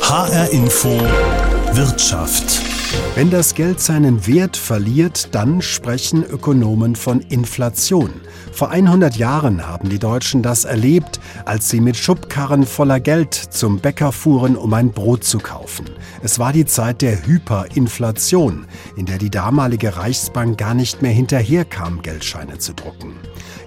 HR Info Wirtschaft. Wenn das Geld seinen Wert verliert, dann sprechen Ökonomen von Inflation. Vor 100 Jahren haben die Deutschen das erlebt, als sie mit Schubkarren voller Geld zum Bäcker fuhren, um ein Brot zu kaufen. Es war die Zeit der Hyperinflation, in der die damalige Reichsbank gar nicht mehr hinterherkam, Geldscheine zu drucken.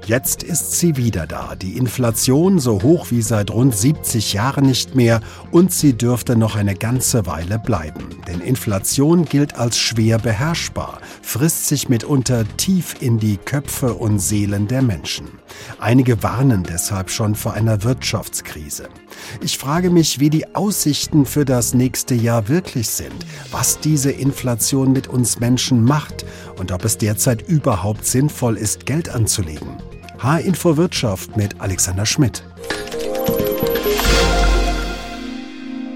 Jetzt ist sie wieder da, die Inflation so hoch wie seit rund 70 Jahren nicht mehr und sie dürfte noch eine ganze Weile bleiben. Denn Inflation gilt als schwer beherrschbar, frisst sich mitunter tief in die Köpfe und Seelen der Menschen. Einige warnen deshalb schon vor einer Wirtschaftskrise. Ich frage mich, wie die Aussichten für das nächste Jahr wirklich sind, was diese Inflation mit uns Menschen macht und ob es derzeit überhaupt sinnvoll ist, Geld anzulegen. H-Info Wirtschaft mit Alexander Schmidt.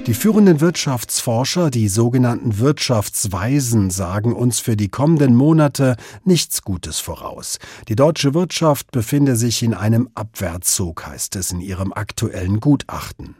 Die führenden Wirtschaftsforscher, die sogenannten Wirtschaftsweisen, sagen uns für die kommenden Monate nichts Gutes voraus. Die deutsche Wirtschaft befinde sich in einem Abwärtszug, heißt es in ihrem aktuellen Gutachten.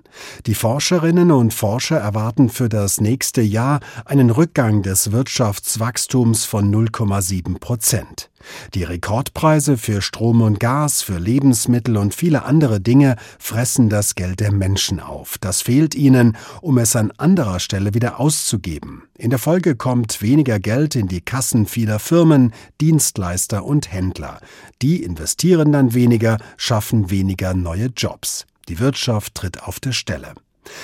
Die Forscherinnen und Forscher erwarten für das nächste Jahr einen Rückgang des Wirtschaftswachstums von 0,7 Prozent. Die Rekordpreise für Strom und Gas, für Lebensmittel und viele andere Dinge fressen das Geld der Menschen auf. Das fehlt ihnen, um es an anderer Stelle wieder auszugeben. In der Folge kommt weniger Geld in die Kassen vieler Firmen, Dienstleister und Händler. Die investieren dann weniger, schaffen weniger neue Jobs. Die Wirtschaft tritt auf der Stelle.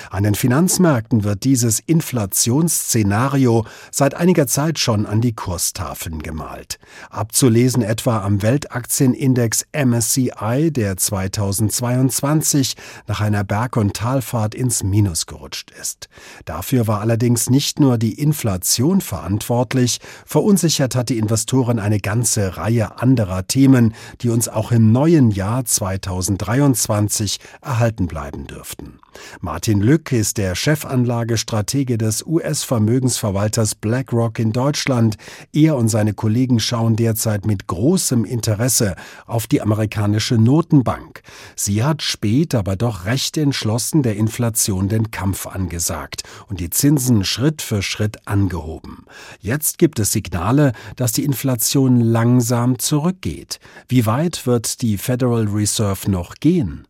An den Finanzmärkten wird dieses Inflationsszenario seit einiger Zeit schon an die Kurstafeln gemalt. Abzulesen etwa am Weltaktienindex MSCI, der 2022 nach einer Berg- und Talfahrt ins Minus gerutscht ist. Dafür war allerdings nicht nur die Inflation verantwortlich, verunsichert hat die Investoren eine ganze Reihe anderer Themen, die uns auch im neuen Jahr 2023 erhalten bleiben dürften. Martin Lück ist der Chefanlagestratege des US-Vermögensverwalters BlackRock in Deutschland. Er und seine Kollegen schauen derzeit mit großem Interesse auf die amerikanische Notenbank. Sie hat spät, aber doch recht entschlossen der Inflation den Kampf angesagt und die Zinsen Schritt für Schritt angehoben. Jetzt gibt es Signale, dass die Inflation langsam zurückgeht. Wie weit wird die Federal Reserve noch gehen?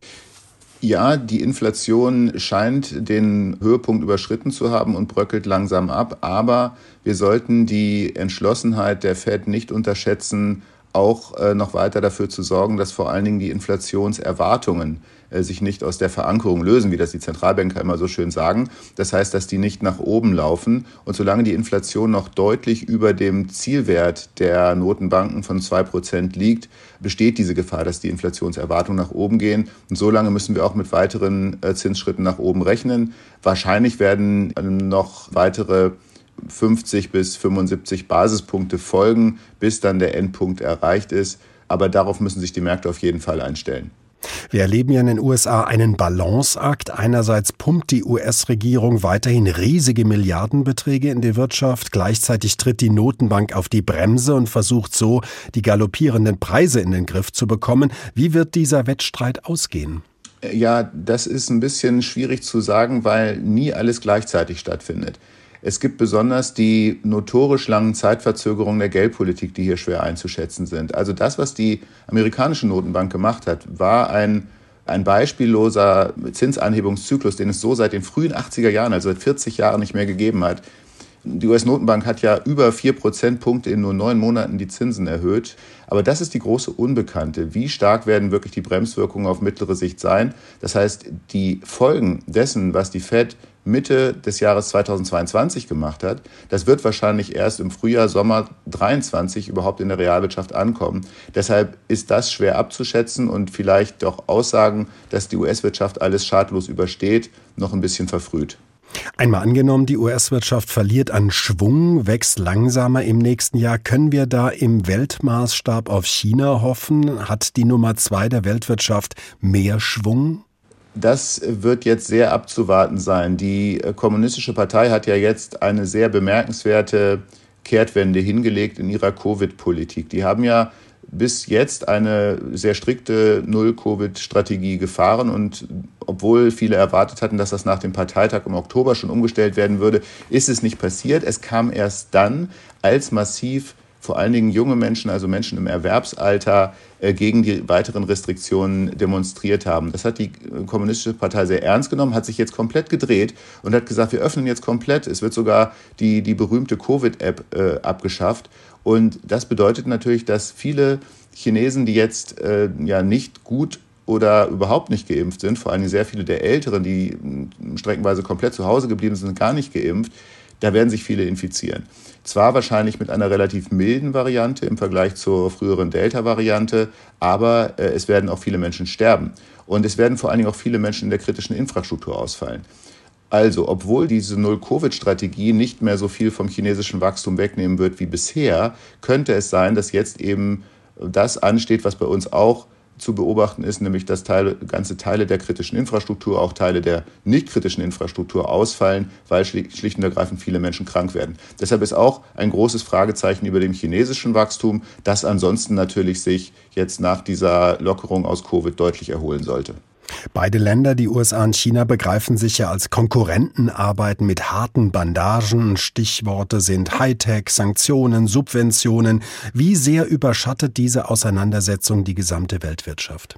Ja, die Inflation scheint den Höhepunkt überschritten zu haben und bröckelt langsam ab. Aber wir sollten die Entschlossenheit der Fed nicht unterschätzen, auch äh, noch weiter dafür zu sorgen, dass vor allen Dingen die Inflationserwartungen äh, sich nicht aus der Verankerung lösen, wie das die Zentralbanker immer so schön sagen. Das heißt, dass die nicht nach oben laufen. Und solange die Inflation noch deutlich über dem Zielwert der Notenbanken von zwei Prozent liegt, besteht diese Gefahr, dass die Inflationserwartungen nach oben gehen. Und solange müssen wir auch mit weiteren äh, Zinsschritten nach oben rechnen. Wahrscheinlich werden noch weitere 50 bis 75 Basispunkte folgen, bis dann der Endpunkt erreicht ist. Aber darauf müssen sich die Märkte auf jeden Fall einstellen. Wir erleben ja in den USA einen Balanceakt. Einerseits pumpt die US-Regierung weiterhin riesige Milliardenbeträge in die Wirtschaft. Gleichzeitig tritt die Notenbank auf die Bremse und versucht so, die galoppierenden Preise in den Griff zu bekommen. Wie wird dieser Wettstreit ausgehen? Ja, das ist ein bisschen schwierig zu sagen, weil nie alles gleichzeitig stattfindet. Es gibt besonders die notorisch langen Zeitverzögerungen der Geldpolitik, die hier schwer einzuschätzen sind. Also das, was die amerikanische Notenbank gemacht hat, war ein, ein beispielloser Zinsanhebungszyklus, den es so seit den frühen 80er Jahren, also seit 40 Jahren nicht mehr gegeben hat. Die US-Notenbank hat ja über vier Prozentpunkte in nur neun Monaten die Zinsen erhöht. Aber das ist die große Unbekannte. Wie stark werden wirklich die Bremswirkungen auf mittlere Sicht sein? Das heißt, die Folgen dessen, was die Fed Mitte des Jahres 2022 gemacht hat, das wird wahrscheinlich erst im Frühjahr, Sommer 23 überhaupt in der Realwirtschaft ankommen. Deshalb ist das schwer abzuschätzen und vielleicht doch Aussagen, dass die US-Wirtschaft alles schadlos übersteht, noch ein bisschen verfrüht. Einmal angenommen, die US-Wirtschaft verliert an Schwung, wächst langsamer im nächsten Jahr. Können wir da im Weltmaßstab auf China hoffen? Hat die Nummer zwei der Weltwirtschaft mehr Schwung? Das wird jetzt sehr abzuwarten sein. Die äh, Kommunistische Partei hat ja jetzt eine sehr bemerkenswerte Kehrtwende hingelegt in ihrer Covid-Politik. Die haben ja bis jetzt eine sehr strikte Null-Covid-Strategie gefahren und obwohl viele erwartet hatten, dass das nach dem Parteitag im Oktober schon umgestellt werden würde, ist es nicht passiert. Es kam erst dann, als massiv vor allen Dingen junge Menschen, also Menschen im Erwerbsalter, äh, gegen die weiteren Restriktionen demonstriert haben. Das hat die Kommunistische Partei sehr ernst genommen, hat sich jetzt komplett gedreht und hat gesagt, wir öffnen jetzt komplett. Es wird sogar die, die berühmte Covid-App äh, abgeschafft. Und das bedeutet natürlich, dass viele Chinesen, die jetzt äh, ja nicht gut oder überhaupt nicht geimpft sind, vor allem sehr viele der Älteren, die streckenweise komplett zu Hause geblieben sind, gar nicht geimpft, da werden sich viele infizieren. Zwar wahrscheinlich mit einer relativ milden Variante im Vergleich zur früheren Delta-Variante, aber äh, es werden auch viele Menschen sterben. Und es werden vor allen Dingen auch viele Menschen in der kritischen Infrastruktur ausfallen. Also, obwohl diese Null-Covid-Strategie nicht mehr so viel vom chinesischen Wachstum wegnehmen wird wie bisher, könnte es sein, dass jetzt eben das ansteht, was bei uns auch zu beobachten ist, nämlich dass Teile, ganze Teile der kritischen Infrastruktur, auch Teile der nicht kritischen Infrastruktur ausfallen, weil schlicht und ergreifend viele Menschen krank werden. Deshalb ist auch ein großes Fragezeichen über dem chinesischen Wachstum, das ansonsten natürlich sich jetzt nach dieser Lockerung aus Covid deutlich erholen sollte. Beide Länder, die USA und China, begreifen sich ja als Konkurrenten, arbeiten mit harten Bandagen. Stichworte sind Hightech, Sanktionen, Subventionen. Wie sehr überschattet diese Auseinandersetzung die gesamte Weltwirtschaft?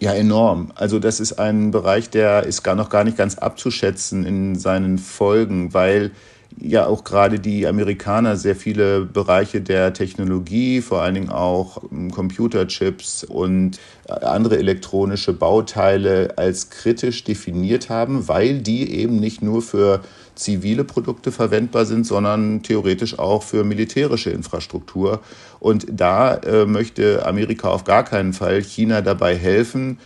Ja, enorm. Also das ist ein Bereich, der ist gar noch gar nicht ganz abzuschätzen in seinen Folgen, weil ja auch gerade die Amerikaner sehr viele Bereiche der Technologie, vor allen Dingen auch ähm, Computerchips und äh, andere elektronische Bauteile als kritisch definiert haben, weil die eben nicht nur für zivile Produkte verwendbar sind, sondern theoretisch auch für militärische Infrastruktur. Und da äh, möchte Amerika auf gar keinen Fall China dabei helfen,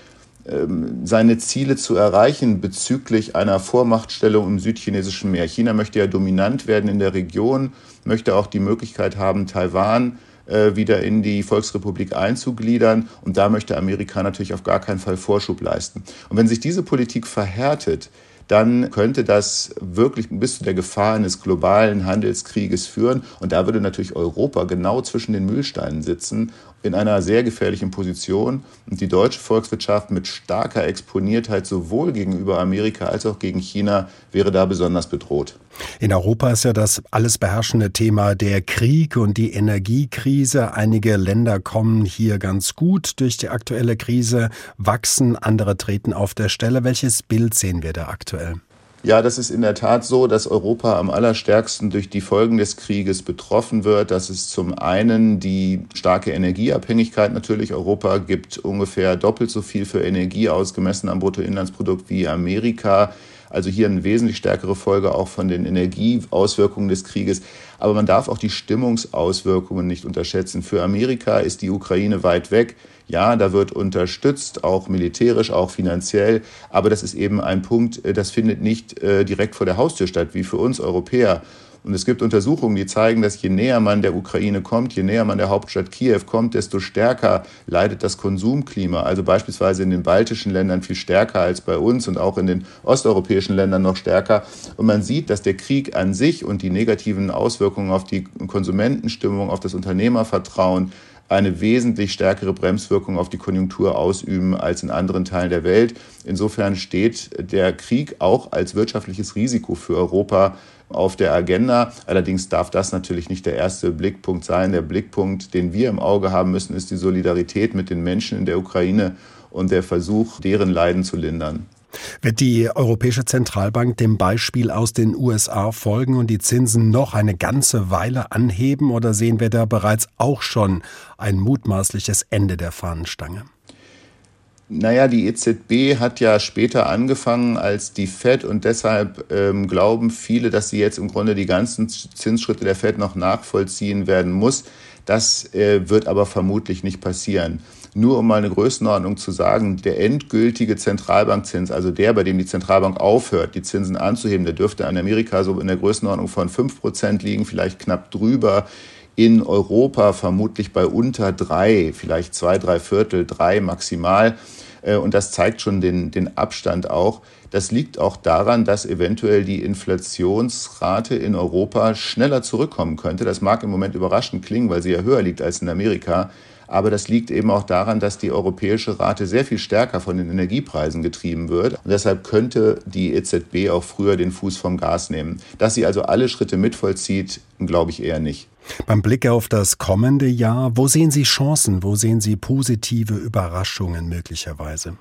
seine Ziele zu erreichen bezüglich einer Vormachtstellung im südchinesischen Meer. China möchte ja dominant werden in der Region, möchte auch die Möglichkeit haben, Taiwan äh, wieder in die Volksrepublik einzugliedern. Und da möchte Amerika natürlich auf gar keinen Fall Vorschub leisten. Und wenn sich diese Politik verhärtet, dann könnte das wirklich bis zu der Gefahr eines globalen Handelskrieges führen. Und da würde natürlich Europa genau zwischen den Mühlsteinen sitzen, in einer sehr gefährlichen Position. Und die deutsche Volkswirtschaft mit starker Exponiertheit sowohl gegenüber Amerika als auch gegen China wäre da besonders bedroht. In Europa ist ja das alles beherrschende Thema der Krieg und die Energiekrise. Einige Länder kommen hier ganz gut durch die aktuelle Krise, wachsen, andere treten auf der Stelle. Welches Bild sehen wir da aktuell? Ja, das ist in der Tat so, dass Europa am allerstärksten durch die Folgen des Krieges betroffen wird. Das ist zum einen die starke Energieabhängigkeit natürlich. Europa gibt ungefähr doppelt so viel für Energie aus, gemessen am Bruttoinlandsprodukt wie Amerika. Also hier eine wesentlich stärkere Folge auch von den Energieauswirkungen des Krieges. Aber man darf auch die Stimmungsauswirkungen nicht unterschätzen. Für Amerika ist die Ukraine weit weg. Ja, da wird unterstützt, auch militärisch, auch finanziell. Aber das ist eben ein Punkt, äh, das findet nicht äh, direkt vor der Haustür statt, wie für uns Europäer. Und es gibt Untersuchungen, die zeigen, dass je näher man der Ukraine kommt, je näher man der Hauptstadt Kiew kommt, desto stärker leidet das Konsumklima. Also beispielsweise in den baltischen Ländern viel stärker als bei uns und auch in den osteuropäischen Ländern noch stärker. Und man sieht, dass der Krieg an sich und die negativen Auswirkungen auf die Konsumentenstimmung, auf das Unternehmervertrauen, eine wesentlich stärkere Bremswirkung auf die Konjunktur ausüben als in anderen Teilen der Welt. Insofern steht der Krieg auch als wirtschaftliches Risiko für Europa auf der Agenda. Allerdings darf das natürlich nicht der erste Blickpunkt sein. Der Blickpunkt, den wir im Auge haben müssen, ist die Solidarität mit den Menschen in der Ukraine und der Versuch, deren Leiden zu lindern. Wird die Europäische Zentralbank dem Beispiel aus den USA folgen und die Zinsen noch eine ganze Weile anheben oder sehen wir da bereits auch schon ein mutmaßliches Ende der Fahnenstange? Naja, die EZB hat ja später angefangen als die Fed und deshalb ähm, glauben viele, dass sie jetzt im Grunde die ganzen Zinsschritte der Fed noch nachvollziehen werden muss. Das äh, wird aber vermutlich nicht passieren. Nur um mal eine Größenordnung zu sagen, der endgültige Zentralbankzins, also der, bei dem die Zentralbank aufhört, die Zinsen anzuheben, der dürfte in Amerika so in der Größenordnung von 5 Prozent liegen, vielleicht knapp drüber in Europa vermutlich bei unter drei, vielleicht zwei, drei Viertel, drei maximal. Äh, und das zeigt schon den, den Abstand auch. Das liegt auch daran, dass eventuell die Inflationsrate in Europa schneller zurückkommen könnte. Das mag im Moment überraschend klingen, weil sie ja höher liegt als in Amerika. Aber das liegt eben auch daran, dass die europäische Rate sehr viel stärker von den Energiepreisen getrieben wird. Und deshalb könnte die EZB auch früher den Fuß vom Gas nehmen. Dass sie also alle Schritte mitvollzieht, glaube ich eher nicht. Beim Blick auf das kommende Jahr, wo sehen Sie Chancen, wo sehen Sie positive Überraschungen möglicherweise?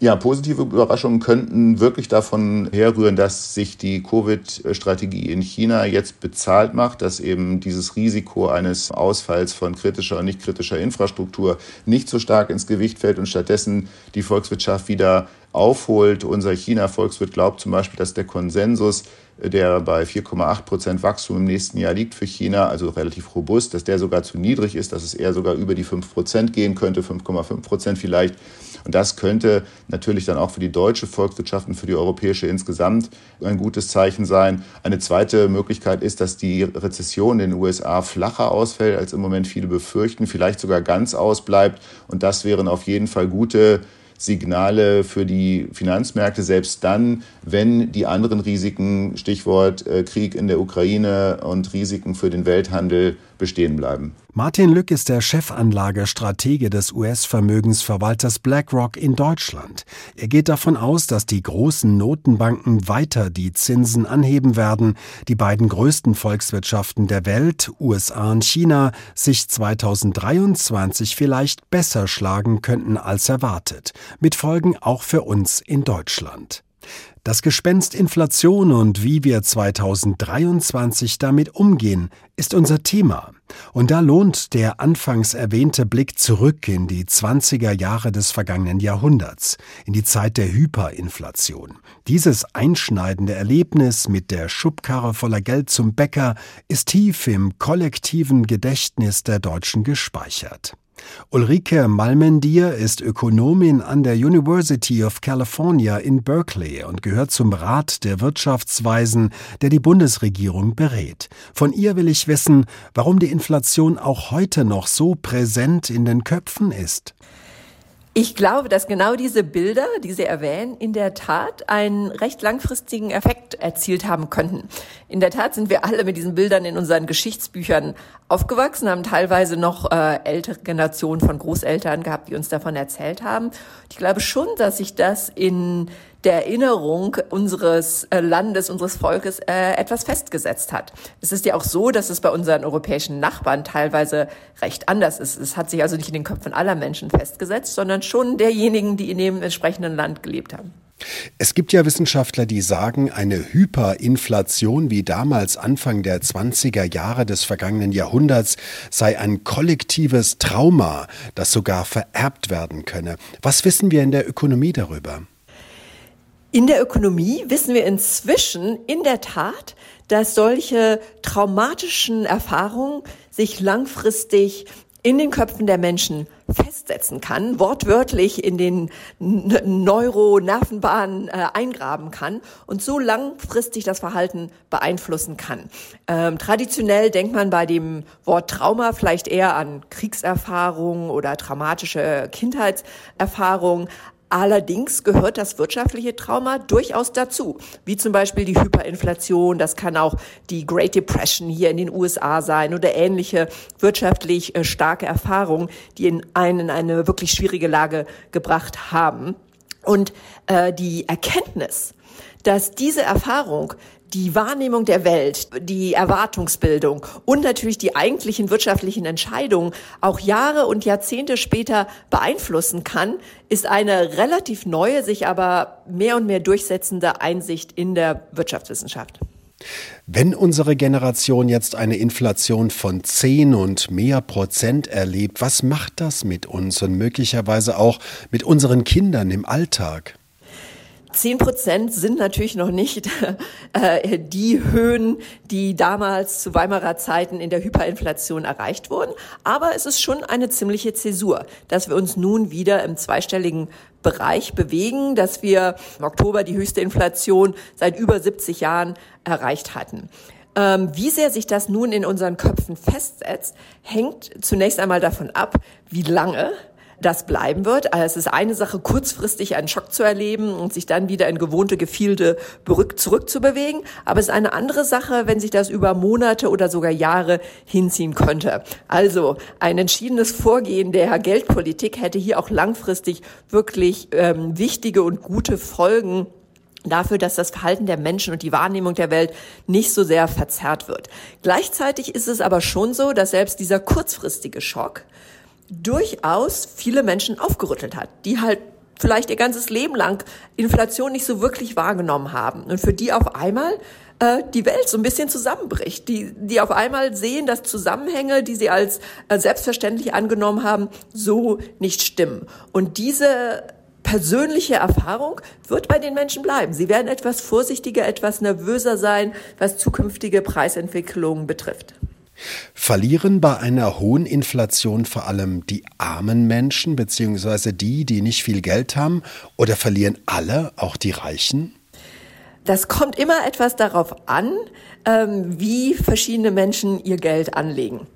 Ja, positive Überraschungen könnten wirklich davon herrühren, dass sich die Covid-Strategie in China jetzt bezahlt macht, dass eben dieses Risiko eines Ausfalls von kritischer und nicht kritischer Infrastruktur nicht so stark ins Gewicht fällt und stattdessen die Volkswirtschaft wieder aufholt. Unser China-Volkswirt glaubt zum Beispiel, dass der Konsensus der bei 4,8 Prozent Wachstum im nächsten Jahr liegt für China, also relativ robust, dass der sogar zu niedrig ist, dass es eher sogar über die 5 Prozent gehen könnte, 5,5 Prozent vielleicht. Und das könnte natürlich dann auch für die deutsche Volkswirtschaft und für die europäische insgesamt ein gutes Zeichen sein. Eine zweite Möglichkeit ist, dass die Rezession in den USA flacher ausfällt, als im Moment viele befürchten, vielleicht sogar ganz ausbleibt. Und das wären auf jeden Fall gute Signale für die Finanzmärkte, selbst dann, wenn die anderen Risiken, Stichwort äh, Krieg in der Ukraine und Risiken für den Welthandel bestehen bleiben. Martin Lück ist der Chefanlagestratege des US-Vermögensverwalters BlackRock in Deutschland. Er geht davon aus, dass die großen Notenbanken weiter die Zinsen anheben werden, die beiden größten Volkswirtschaften der Welt, USA und China, sich 2023 vielleicht besser schlagen könnten als erwartet, mit Folgen auch für uns in Deutschland. Das Gespenst Inflation und wie wir 2023 damit umgehen, ist unser Thema. Und da lohnt der anfangs erwähnte Blick zurück in die 20er Jahre des vergangenen Jahrhunderts, in die Zeit der Hyperinflation. Dieses einschneidende Erlebnis mit der Schubkarre voller Geld zum Bäcker ist tief im kollektiven Gedächtnis der Deutschen gespeichert. Ulrike Malmendier ist Ökonomin an der University of California in Berkeley und gehört zum Rat der Wirtschaftsweisen, der die Bundesregierung berät. Von ihr will ich wissen, warum die Inflation auch heute noch so präsent in den Köpfen ist. Ich glaube, dass genau diese Bilder, die Sie erwähnen, in der Tat einen recht langfristigen Effekt erzielt haben könnten. In der Tat sind wir alle mit diesen Bildern in unseren Geschichtsbüchern aufgewachsen, haben teilweise noch äh, ältere Generationen von Großeltern gehabt, die uns davon erzählt haben. Ich glaube schon, dass sich das in der Erinnerung unseres äh, Landes, unseres Volkes äh, etwas festgesetzt hat. Es ist ja auch so, dass es bei unseren europäischen Nachbarn teilweise recht anders ist. Es hat sich also nicht in den Köpfen aller Menschen festgesetzt, sondern schon derjenigen, die in dem entsprechenden Land gelebt haben. Es gibt ja Wissenschaftler, die sagen, eine Hyperinflation wie damals Anfang der 20er Jahre des vergangenen Jahrhunderts sei ein kollektives Trauma, das sogar vererbt werden könne. Was wissen wir in der Ökonomie darüber? In der Ökonomie wissen wir inzwischen in der Tat, dass solche traumatischen Erfahrungen sich langfristig in den Köpfen der Menschen festsetzen kann, wortwörtlich in den Neuronervenbahnen äh, eingraben kann und so langfristig das Verhalten beeinflussen kann. Ähm, traditionell denkt man bei dem Wort Trauma vielleicht eher an Kriegserfahrungen oder traumatische Kindheitserfahrungen, Allerdings gehört das wirtschaftliche Trauma durchaus dazu, wie zum Beispiel die Hyperinflation, das kann auch die Great Depression hier in den USA sein oder ähnliche wirtschaftlich äh, starke Erfahrungen, die in einen in eine wirklich schwierige Lage gebracht haben. Und äh, die Erkenntnis, dass diese Erfahrung die Wahrnehmung der Welt, die Erwartungsbildung und natürlich die eigentlichen wirtschaftlichen Entscheidungen auch Jahre und Jahrzehnte später beeinflussen kann, ist eine relativ neue, sich aber mehr und mehr durchsetzende Einsicht in der Wirtschaftswissenschaft. Wenn unsere Generation jetzt eine Inflation von 10 und mehr Prozent erlebt, was macht das mit uns und möglicherweise auch mit unseren Kindern im Alltag? Zehn Prozent sind natürlich noch nicht äh, die Höhen, die damals zu Weimarer Zeiten in der Hyperinflation erreicht wurden. Aber es ist schon eine ziemliche Zäsur, dass wir uns nun wieder im zweistelligen Bereich bewegen, dass wir im Oktober die höchste Inflation seit über 70 Jahren erreicht hatten. Ähm, wie sehr sich das nun in unseren Köpfen festsetzt, hängt zunächst einmal davon ab, wie lange das bleiben wird. Also es ist eine Sache, kurzfristig einen Schock zu erleben und sich dann wieder in gewohnte Gefilde zurückzubewegen. Aber es ist eine andere Sache, wenn sich das über Monate oder sogar Jahre hinziehen könnte. Also ein entschiedenes Vorgehen der Geldpolitik hätte hier auch langfristig wirklich ähm, wichtige und gute Folgen dafür, dass das Verhalten der Menschen und die Wahrnehmung der Welt nicht so sehr verzerrt wird. Gleichzeitig ist es aber schon so, dass selbst dieser kurzfristige Schock durchaus viele Menschen aufgerüttelt hat, die halt vielleicht ihr ganzes Leben lang Inflation nicht so wirklich wahrgenommen haben und für die auf einmal äh, die Welt so ein bisschen zusammenbricht, die, die auf einmal sehen, dass Zusammenhänge, die sie als äh, selbstverständlich angenommen haben, so nicht stimmen. Und diese persönliche Erfahrung wird bei den Menschen bleiben. Sie werden etwas vorsichtiger, etwas nervöser sein, was zukünftige Preisentwicklungen betrifft. Verlieren bei einer hohen Inflation vor allem die armen Menschen beziehungsweise die, die nicht viel Geld haben, oder verlieren alle, auch die Reichen? Das kommt immer etwas darauf an, ähm, wie verschiedene Menschen ihr Geld anlegen.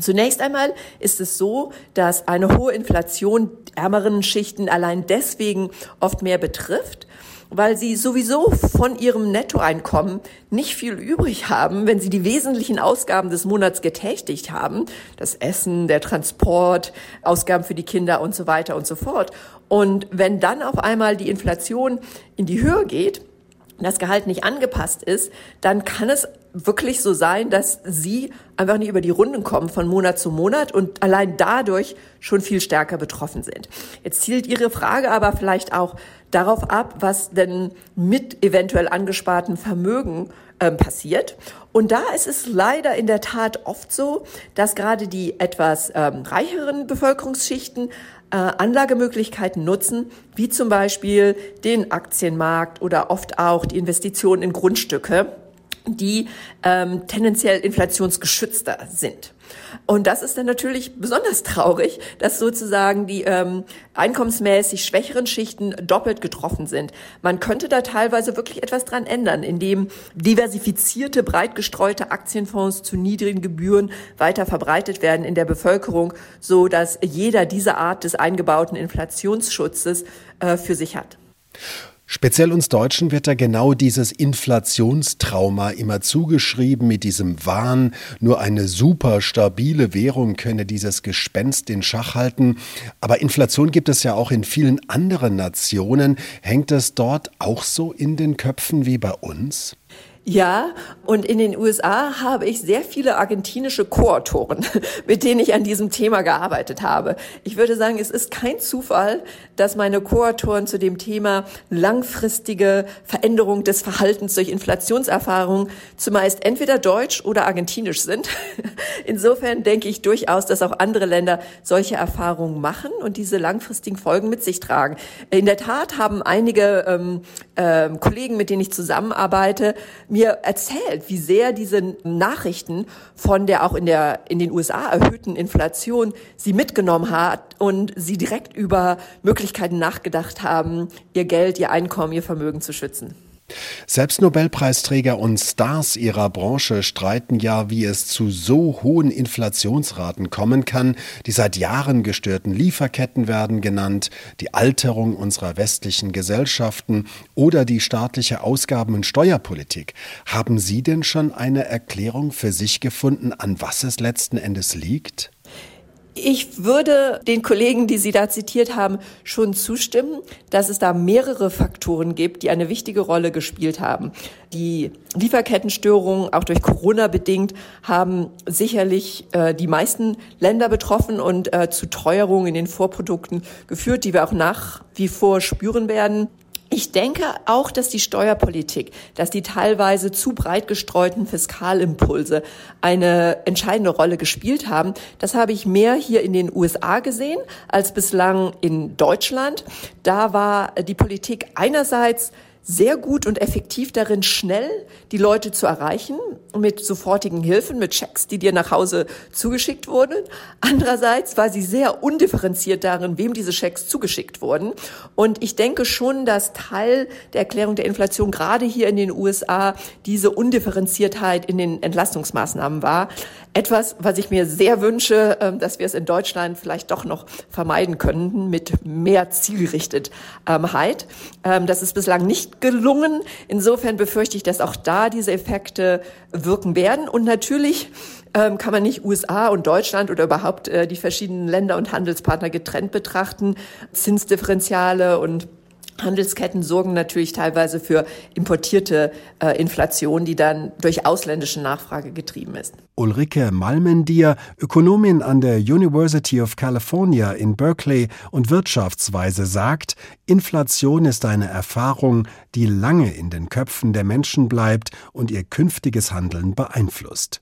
Zunächst einmal ist es so, dass eine hohe Inflation ärmeren Schichten allein deswegen oft mehr betrifft, weil sie sowieso von ihrem Nettoeinkommen nicht viel übrig haben, wenn sie die wesentlichen Ausgaben des Monats getätigt haben, das Essen, der Transport, Ausgaben für die Kinder und so weiter und so fort. Und wenn dann auf einmal die Inflation in die Höhe geht, das Gehalt nicht angepasst ist, dann kann es wirklich so sein, dass sie einfach nicht über die Runden kommen von Monat zu Monat und allein dadurch schon viel stärker betroffen sind. Jetzt zielt Ihre Frage aber vielleicht auch darauf ab, was denn mit eventuell angesparten Vermögen ähm, passiert. Und da ist es leider in der Tat oft so, dass gerade die etwas ähm, reicheren Bevölkerungsschichten äh, Anlagemöglichkeiten nutzen, wie zum Beispiel den Aktienmarkt oder oft auch die Investitionen in Grundstücke die ähm, tendenziell inflationsgeschützter sind. Und das ist dann natürlich besonders traurig, dass sozusagen die ähm, einkommensmäßig schwächeren Schichten doppelt getroffen sind. Man könnte da teilweise wirklich etwas dran ändern, indem diversifizierte, breit gestreute Aktienfonds zu niedrigen Gebühren weiter verbreitet werden in der Bevölkerung, so dass jeder diese Art des eingebauten Inflationsschutzes äh, für sich hat. Speziell uns Deutschen wird da genau dieses Inflationstrauma immer zugeschrieben mit diesem Wahn, nur eine super stabile Währung könne dieses Gespenst in Schach halten. Aber Inflation gibt es ja auch in vielen anderen Nationen. Hängt es dort auch so in den Köpfen wie bei uns? Ja, und in den USA habe ich sehr viele argentinische Co-Autoren, mit denen ich an diesem Thema gearbeitet habe. Ich würde sagen, es ist kein Zufall, dass meine Co-Autoren zu dem Thema langfristige Veränderung des Verhaltens durch Inflationserfahrung zumeist entweder deutsch oder argentinisch sind. Insofern denke ich durchaus, dass auch andere Länder solche Erfahrungen machen und diese langfristigen Folgen mit sich tragen. In der Tat haben einige ähm, äh, Kollegen, mit denen ich zusammenarbeite, mir erzählt, wie sehr diese Nachrichten von der auch in der in den USA erhöhten Inflation sie mitgenommen hat und sie direkt über Möglichkeiten nachgedacht haben, ihr Geld, ihr Einkommen, ihr Vermögen zu schützen. Selbst Nobelpreisträger und Stars ihrer Branche streiten ja, wie es zu so hohen Inflationsraten kommen kann. Die seit Jahren gestörten Lieferketten werden genannt, die Alterung unserer westlichen Gesellschaften oder die staatliche Ausgaben- und Steuerpolitik. Haben Sie denn schon eine Erklärung für sich gefunden, an was es letzten Endes liegt? Ich würde den Kollegen, die Sie da zitiert haben, schon zustimmen, dass es da mehrere Faktoren gibt, die eine wichtige Rolle gespielt haben. Die Lieferkettenstörungen, auch durch Corona bedingt, haben sicherlich äh, die meisten Länder betroffen und äh, zu Teuerungen in den Vorprodukten geführt, die wir auch nach wie vor spüren werden. Ich denke auch, dass die Steuerpolitik, dass die teilweise zu breit gestreuten Fiskalimpulse eine entscheidende Rolle gespielt haben. Das habe ich mehr hier in den USA gesehen als bislang in Deutschland. Da war die Politik einerseits sehr gut und effektiv darin, schnell die Leute zu erreichen mit sofortigen Hilfen, mit Checks, die dir nach Hause zugeschickt wurden. Andererseits war sie sehr undifferenziert darin, wem diese Checks zugeschickt wurden. Und ich denke schon, dass Teil der Erklärung der Inflation gerade hier in den USA diese Undifferenziertheit in den Entlastungsmaßnahmen war. Etwas, was ich mir sehr wünsche, ähm, dass wir es in Deutschland vielleicht doch noch vermeiden könnten mit mehr Zielgerichtetheit. Ähm, das ist bislang nicht gelungen. Insofern befürchte ich, dass auch da diese Effekte wirken werden. Und natürlich ähm, kann man nicht USA und Deutschland oder überhaupt äh, die verschiedenen Länder und Handelspartner getrennt betrachten. Zinsdifferenziale und Handelsketten sorgen natürlich teilweise für importierte äh, Inflation, die dann durch ausländische Nachfrage getrieben ist. Ulrike Malmendier, Ökonomin an der University of California in Berkeley und Wirtschaftsweise sagt, Inflation ist eine Erfahrung, die lange in den Köpfen der Menschen bleibt und ihr künftiges Handeln beeinflusst.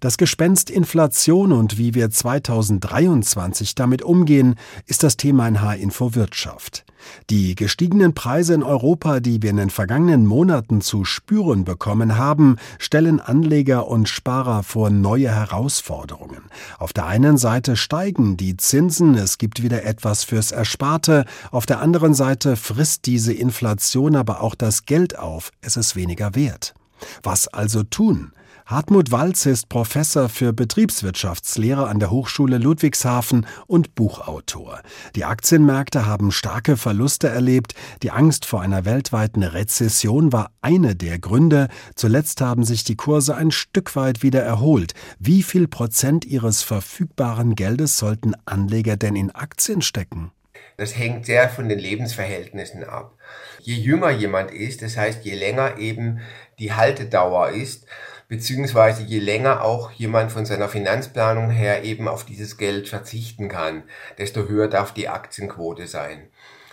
Das Gespenst Inflation und wie wir 2023 damit umgehen, ist das Thema in H-Info Wirtschaft. Die gestiegenen Preise in Europa, die wir in den vergangenen Monaten zu spüren bekommen haben, stellen Anleger und Sparer vor neue Herausforderungen. Auf der einen Seite steigen die Zinsen, es gibt wieder etwas fürs Ersparte, auf der anderen Seite frisst diese Inflation aber auch das Geld auf, es ist weniger wert. Was also tun? Hartmut Walz ist Professor für Betriebswirtschaftslehre an der Hochschule Ludwigshafen und Buchautor. Die Aktienmärkte haben starke Verluste erlebt. Die Angst vor einer weltweiten Rezession war eine der Gründe. Zuletzt haben sich die Kurse ein Stück weit wieder erholt. Wie viel Prozent ihres verfügbaren Geldes sollten Anleger denn in Aktien stecken? Das hängt sehr von den Lebensverhältnissen ab. Je jünger jemand ist, das heißt, je länger eben die Haltedauer ist, beziehungsweise je länger auch jemand von seiner Finanzplanung her eben auf dieses Geld verzichten kann, desto höher darf die Aktienquote sein.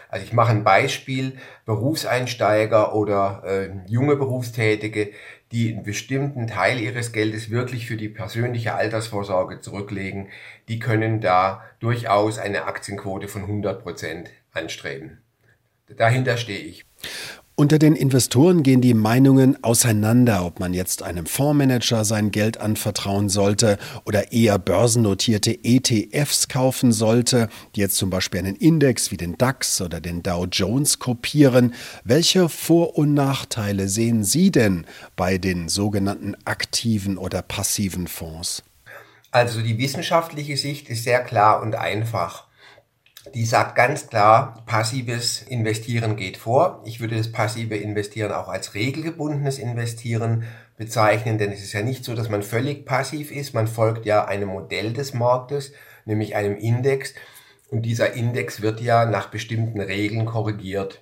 Also ich mache ein Beispiel, Berufseinsteiger oder äh, junge Berufstätige, die einen bestimmten Teil ihres Geldes wirklich für die persönliche Altersvorsorge zurücklegen, die können da durchaus eine Aktienquote von 100 Prozent anstreben. Dahinter stehe ich. Unter den Investoren gehen die Meinungen auseinander, ob man jetzt einem Fondsmanager sein Geld anvertrauen sollte oder eher börsennotierte ETFs kaufen sollte, die jetzt zum Beispiel einen Index wie den DAX oder den Dow Jones kopieren. Welche Vor- und Nachteile sehen Sie denn bei den sogenannten aktiven oder passiven Fonds? Also die wissenschaftliche Sicht ist sehr klar und einfach die sagt ganz klar, passives Investieren geht vor. Ich würde das passive Investieren auch als regelgebundenes Investieren bezeichnen, denn es ist ja nicht so, dass man völlig passiv ist. Man folgt ja einem Modell des Marktes, nämlich einem Index. Und dieser Index wird ja nach bestimmten Regeln korrigiert.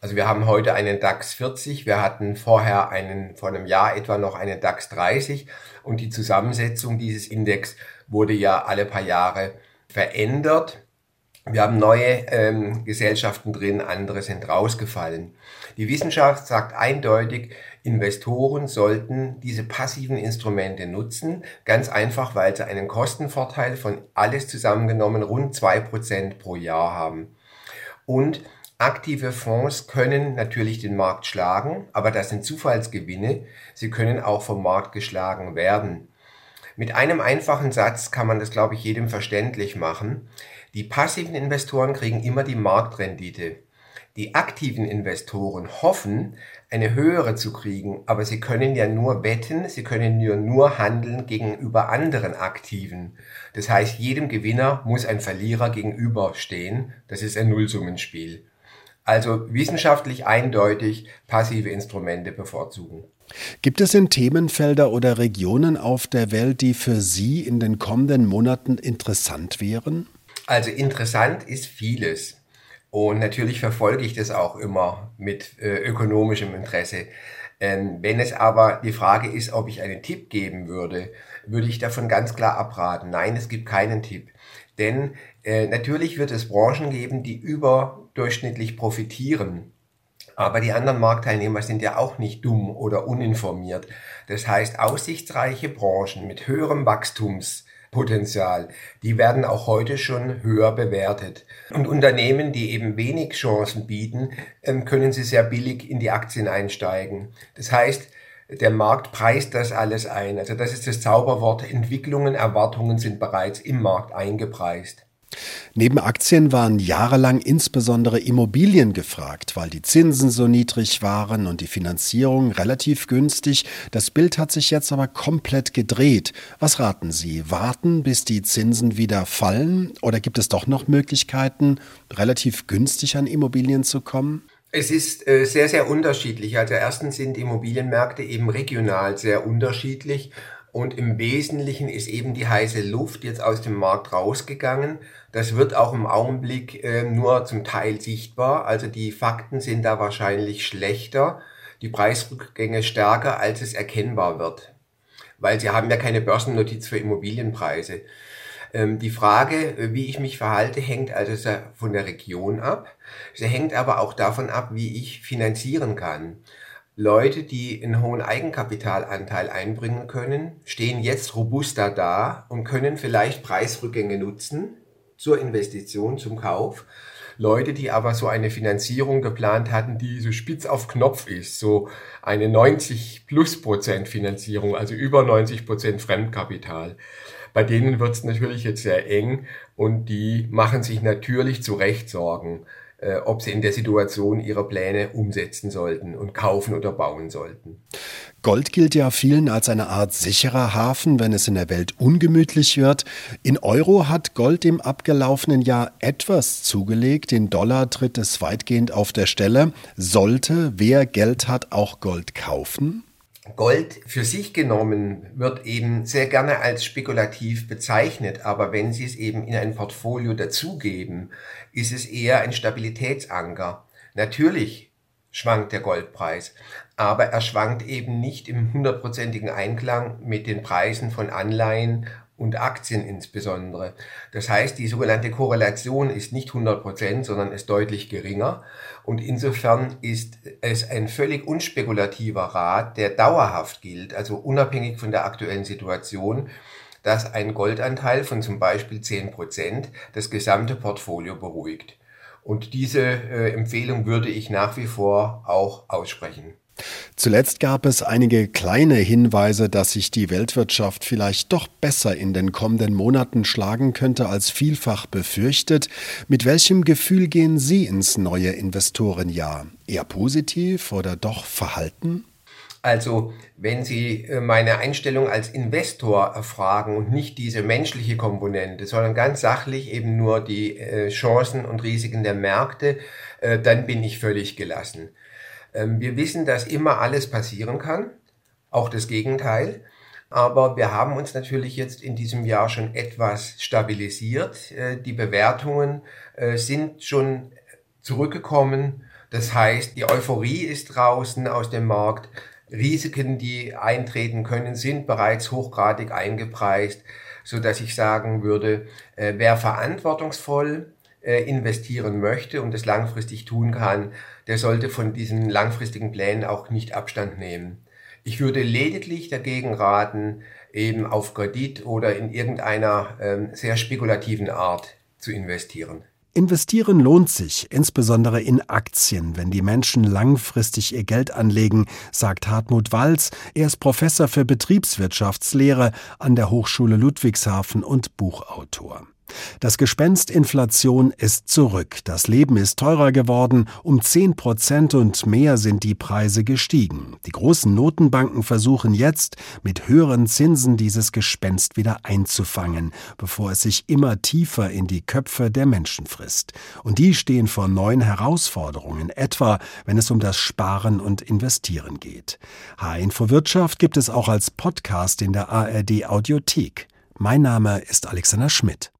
Also wir haben heute einen DAX 40, wir hatten vorher einen, vor einem Jahr etwa noch einen DAX 30 und die Zusammensetzung dieses Index wurde ja alle paar Jahre verändert. Wir haben neue ähm, Gesellschaften drin, andere sind rausgefallen. Die Wissenschaft sagt eindeutig, Investoren sollten diese passiven Instrumente nutzen, ganz einfach, weil sie einen Kostenvorteil von alles zusammengenommen rund zwei Prozent pro Jahr haben. Und aktive Fonds können natürlich den Markt schlagen, aber das sind Zufallsgewinne. Sie können auch vom Markt geschlagen werden. Mit einem einfachen Satz kann man das, glaube ich, jedem verständlich machen. Die passiven Investoren kriegen immer die Marktrendite. Die aktiven Investoren hoffen, eine höhere zu kriegen, aber sie können ja nur wetten, sie können ja nur handeln gegenüber anderen Aktiven. Das heißt, jedem Gewinner muss ein Verlierer gegenüberstehen. Das ist ein Nullsummenspiel. Also wissenschaftlich eindeutig passive Instrumente bevorzugen. Gibt es denn Themenfelder oder Regionen auf der Welt, die für Sie in den kommenden Monaten interessant wären? Also interessant ist vieles. Und natürlich verfolge ich das auch immer mit äh, ökonomischem Interesse. Ähm, wenn es aber die Frage ist, ob ich einen Tipp geben würde, würde ich davon ganz klar abraten. Nein, es gibt keinen Tipp. Denn äh, natürlich wird es Branchen geben, die überdurchschnittlich profitieren. Aber die anderen Marktteilnehmer sind ja auch nicht dumm oder uninformiert. Das heißt, aussichtsreiche Branchen mit höherem Wachstums Potenzial. Die werden auch heute schon höher bewertet. Und Unternehmen, die eben wenig Chancen bieten, ähm, können sie sehr billig in die Aktien einsteigen. Das heißt, der Markt preist das alles ein. Also das ist das Zauberwort. Entwicklungen, Erwartungen sind bereits im Markt eingepreist. Neben Aktien waren jahrelang insbesondere Immobilien gefragt, weil die Zinsen so niedrig waren und die Finanzierung relativ günstig. Das Bild hat sich jetzt aber komplett gedreht. Was raten Sie? Warten, bis die Zinsen wieder fallen? Oder gibt es doch noch Möglichkeiten, relativ günstig an Immobilien zu kommen? Es ist äh, sehr, sehr unterschiedlich. Also erstens sind Immobilienmärkte eben regional sehr unterschiedlich und im Wesentlichen ist eben die heiße Luft jetzt aus dem Markt rausgegangen. Das wird auch im Augenblick äh, nur zum Teil sichtbar. Also die Fakten sind da wahrscheinlich schlechter, die Preisrückgänge stärker, als es erkennbar wird. Weil sie haben ja keine Börsennotiz für Immobilienpreise. Ähm, die Frage, wie ich mich verhalte, hängt also von der Region ab. Sie hängt aber auch davon ab, wie ich finanzieren kann. Leute, die einen hohen Eigenkapitalanteil einbringen können, stehen jetzt robuster da und können vielleicht Preisrückgänge nutzen zur Investition, zum Kauf. Leute, die aber so eine Finanzierung geplant hatten, die so spitz auf Knopf ist, so eine 90 plus Prozent Finanzierung, also über 90 Prozent Fremdkapital. Bei denen wird es natürlich jetzt sehr eng und die machen sich natürlich zu Recht Sorgen. Äh, ob sie in der Situation ihre Pläne umsetzen sollten und kaufen oder bauen sollten. Gold gilt ja vielen als eine Art sicherer Hafen, wenn es in der Welt ungemütlich wird. In Euro hat Gold im abgelaufenen Jahr etwas zugelegt. In Dollar tritt es weitgehend auf der Stelle. Sollte, wer Geld hat, auch Gold kaufen? Gold für sich genommen wird eben sehr gerne als spekulativ bezeichnet, aber wenn Sie es eben in ein Portfolio dazugeben, ist es eher ein Stabilitätsanker. Natürlich schwankt der Goldpreis, aber er schwankt eben nicht im hundertprozentigen Einklang mit den Preisen von Anleihen und Aktien insbesondere. Das heißt, die sogenannte Korrelation ist nicht 100 Prozent, sondern ist deutlich geringer. Und insofern ist es ein völlig unspekulativer Rat, der dauerhaft gilt, also unabhängig von der aktuellen Situation, dass ein Goldanteil von zum Beispiel 10 Prozent das gesamte Portfolio beruhigt. Und diese äh, Empfehlung würde ich nach wie vor auch aussprechen. Zuletzt gab es einige kleine Hinweise, dass sich die Weltwirtschaft vielleicht doch besser in den kommenden Monaten schlagen könnte als vielfach befürchtet. Mit welchem Gefühl gehen Sie ins neue Investorenjahr? Eher positiv oder doch verhalten? Also, wenn Sie äh, meine Einstellung als Investor erfragen und nicht diese menschliche Komponente, sondern ganz sachlich eben nur die äh, Chancen und Risiken der Märkte, äh, dann bin ich völlig gelassen. Ähm, wir wissen, dass immer alles passieren kann, auch das Gegenteil. Aber wir haben uns natürlich jetzt in diesem Jahr schon etwas stabilisiert. Äh, die Bewertungen äh, sind schon zurückgekommen. Das heißt, die Euphorie ist draußen aus dem Markt. Risiken, die eintreten können, sind bereits hochgradig eingepreist, so dass ich sagen würde, äh, wer verantwortungsvoll investieren möchte und es langfristig tun kann, der sollte von diesen langfristigen Plänen auch nicht Abstand nehmen. Ich würde lediglich dagegen raten, eben auf Kredit oder in irgendeiner ähm, sehr spekulativen Art zu investieren. Investieren lohnt sich, insbesondere in Aktien, wenn die Menschen langfristig ihr Geld anlegen, sagt Hartmut Walz. Er ist Professor für Betriebswirtschaftslehre an der Hochschule Ludwigshafen und Buchautor. Das Gespenst Inflation ist zurück. Das Leben ist teurer geworden. Um 10 Prozent und mehr sind die Preise gestiegen. Die großen Notenbanken versuchen jetzt, mit höheren Zinsen dieses Gespenst wieder einzufangen, bevor es sich immer tiefer in die Köpfe der Menschen frisst. Und die stehen vor neuen Herausforderungen, etwa wenn es um das Sparen und Investieren geht. H-Info Wirtschaft gibt es auch als Podcast in der ARD Audiothek. Mein Name ist Alexander Schmidt.